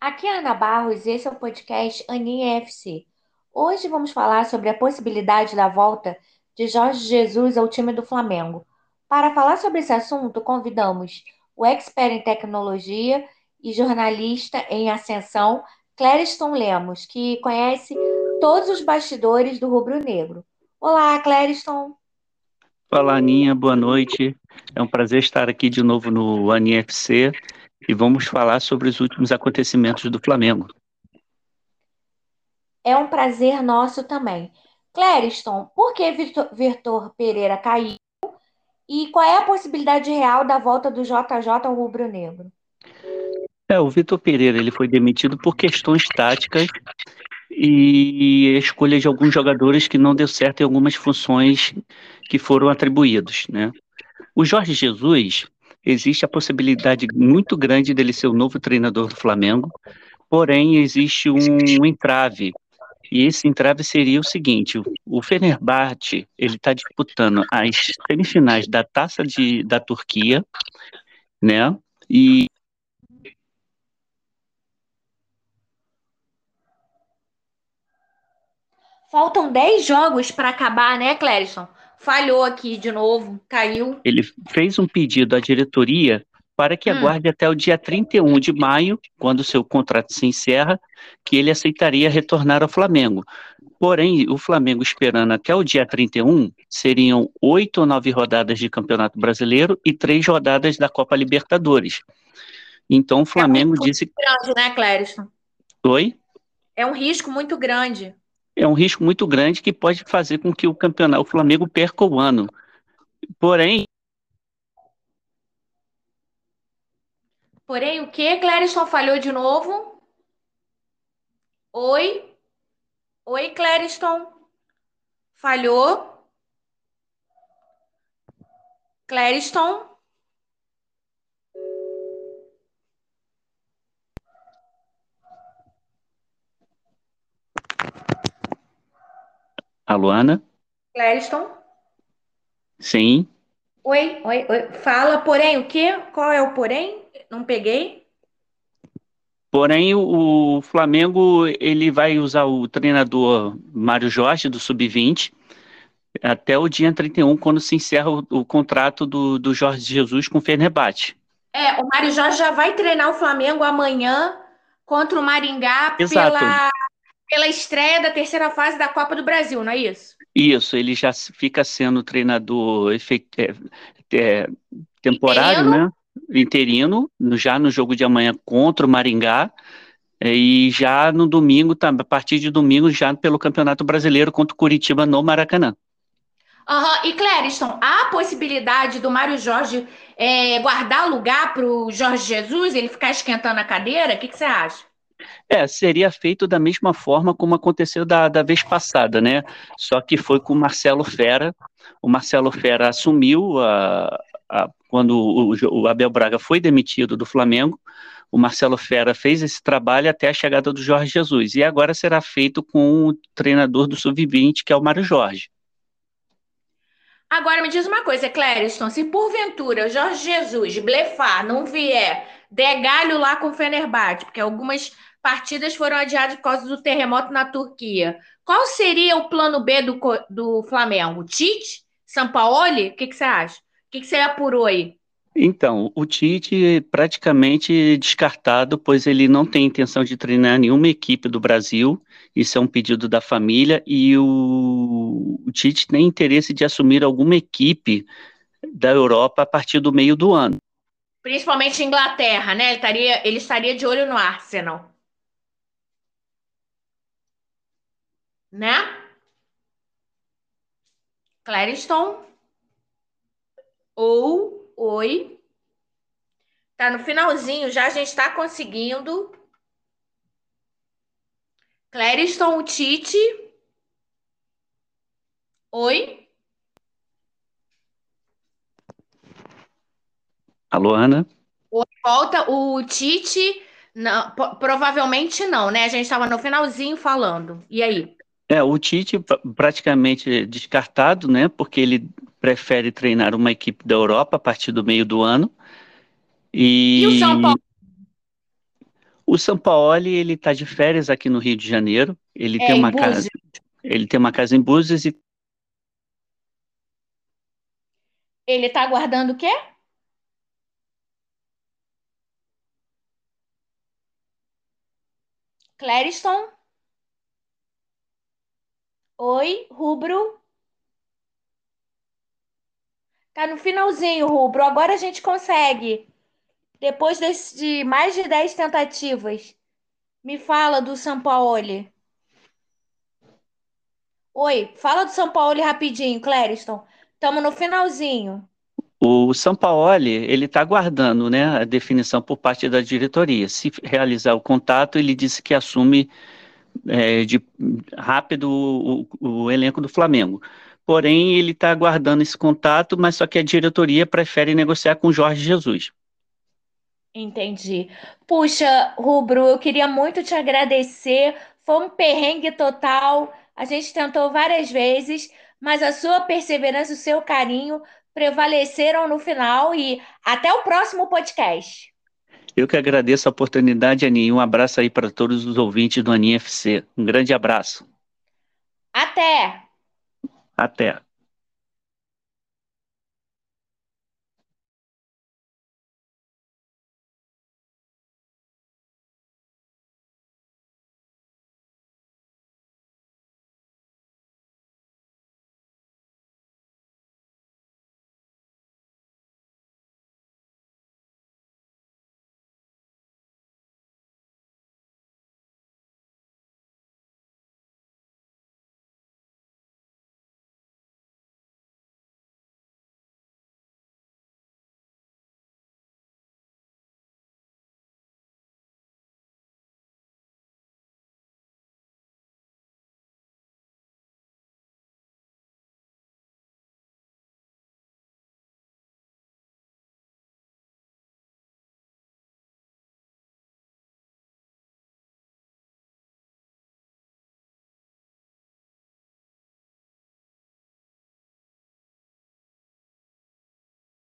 Aqui é Ana Barros e esse é o podcast Aninha. Hoje vamos falar sobre a possibilidade da volta de Jorge Jesus ao time do Flamengo. Para falar sobre esse assunto, convidamos o expert em tecnologia e jornalista em ascensão, Clériston Lemos, que conhece todos os bastidores do rubro-negro. Olá, Clériston. Olá, Aninha, boa noite. É um prazer estar aqui de novo no Aninha FC e vamos falar sobre os últimos acontecimentos do Flamengo. É um prazer nosso também. Clériston, por que Vitor, Vitor Pereira caiu e qual é a possibilidade real da volta do JJ ao rubro-negro? É, o Vitor Pereira ele foi demitido por questões táticas e a escolha de alguns jogadores que não deu certo em algumas funções que foram atribuídos, né? O Jorge Jesus, existe a possibilidade muito grande dele ser o novo treinador do Flamengo, porém existe um entrave e esse entrave seria o seguinte: o Fenerbahçe ele está disputando as semifinais da Taça de, da Turquia, né? E Faltam 10 jogos para acabar, né, Clérison? Falhou aqui de novo, caiu. Ele fez um pedido à diretoria para que hum. aguarde até o dia 31 de maio, quando seu contrato se encerra, que ele aceitaria retornar ao Flamengo. Porém, o Flamengo esperando até o dia 31, seriam oito ou nove rodadas de Campeonato Brasileiro e três rodadas da Copa Libertadores. Então, o Flamengo é um disse. grande, né, Clériston? Oi? É um risco muito grande. É um risco muito grande que pode fazer com que o campeonato, o Flamengo perca o ano. Porém, Porém, o que? Clériston falhou de novo? Oi? Oi, Clériston? Falhou? Clériston? A Luana? Clériston? Sim. Oi, oi, oi. Fala, porém, o quê? Qual é o porém? Não peguei. Porém, o, o Flamengo ele vai usar o treinador Mário Jorge do Sub-20 até o dia 31, quando se encerra o, o contrato do, do Jorge Jesus com o Fenerbahçe. É, o Mário Jorge já vai treinar o Flamengo amanhã contra o Maringá pela, pela estreia da terceira fase da Copa do Brasil, não é isso? Isso, ele já fica sendo treinador efet... é, é, temporário, Interino? né? interino, já no jogo de amanhã contra o Maringá, é, e já no domingo, a partir de domingo, já pelo Campeonato Brasileiro contra o Curitiba no Maracanã. Uhum. E Clériston, há a possibilidade do Mário Jorge é, guardar lugar para o Jorge Jesus, ele ficar esquentando a cadeira? O que, que, você acha? É, seria feito da mesma forma como aconteceu da, da vez passada, né? Só que foi com o Marcelo Fera. O Marcelo Fera assumiu a, a, quando o, o, Abel Braga foi demitido do Flamengo, o Marcelo Fera fez esse trabalho até a chegada do Jorge Jesus. E agora será feito com o treinador do Sub-20, que é o Mário Jorge. Agora me diz uma coisa, Clériston, se porventura o Jorge Jesus blefar, não vier, der galho lá com o Fenerbahçe, porque algumas partidas foram adiadas por causa do terremoto na Turquia, qual seria o plano B do, do Flamengo? Tite? Sampaoli? O que, que você acha? O que, que você apurou aí? Então, o Tite é praticamente descartado, pois ele não tem intenção de treinar nenhuma equipe do Brasil. Isso é um pedido da família e o, o Tite tem interesse de assumir alguma equipe da Europa a partir do meio do ano. Principalmente Inglaterra, né? Ele estaria, ele estaria de olho no Arsenal. Né? Clareston? ou oi. Tá no finalzinho, já a gente está conseguindo. Clériston Tite. Oi. Alô, Ana? Oi, volta. O Tite, não, provavelmente não, né? A gente estava no finalzinho falando. E aí? É, o Tite praticamente descartado, né? Porque ele prefere treinar uma equipe da Europa a partir do meio do ano. E, e o São Paulo? O Sampaoli, ele está de férias aqui no Rio de Janeiro. Ele É, tem em uma casa, ele tem uma casa em Búzios e Ele tá aguardando o quê? Clériston? Oi, Rubro? Tá no finalzinho, Rubro. Agora a gente consegue. Depois desse- de mais de 10 tentativas. Me fala do Sampaoli. Oi, fala do Sampaoli rapidinho, Clériston. Estamos no finalzinho. o Sampaoli, ele está aguardando, né, a definição por parte da diretoria. Se realizar o contato, ele disse que assume é, de rápido o, o elenco do Flamengo. Porém, ele está aguardando esse contato, mas só que a diretoria prefere negociar com Jorge Jesus. Entendi. Puxa, Rubro, eu queria muito te agradecer. Foi um perrengue total. A gente tentou várias vezes, mas a sua perseverança o seu carinho prevaleceram no final. E até o próximo podcast. Eu que agradeço a oportunidade, Aninha. Um abraço aí para todos os ouvintes do Aninha FC. Um grande abraço. Até! Até.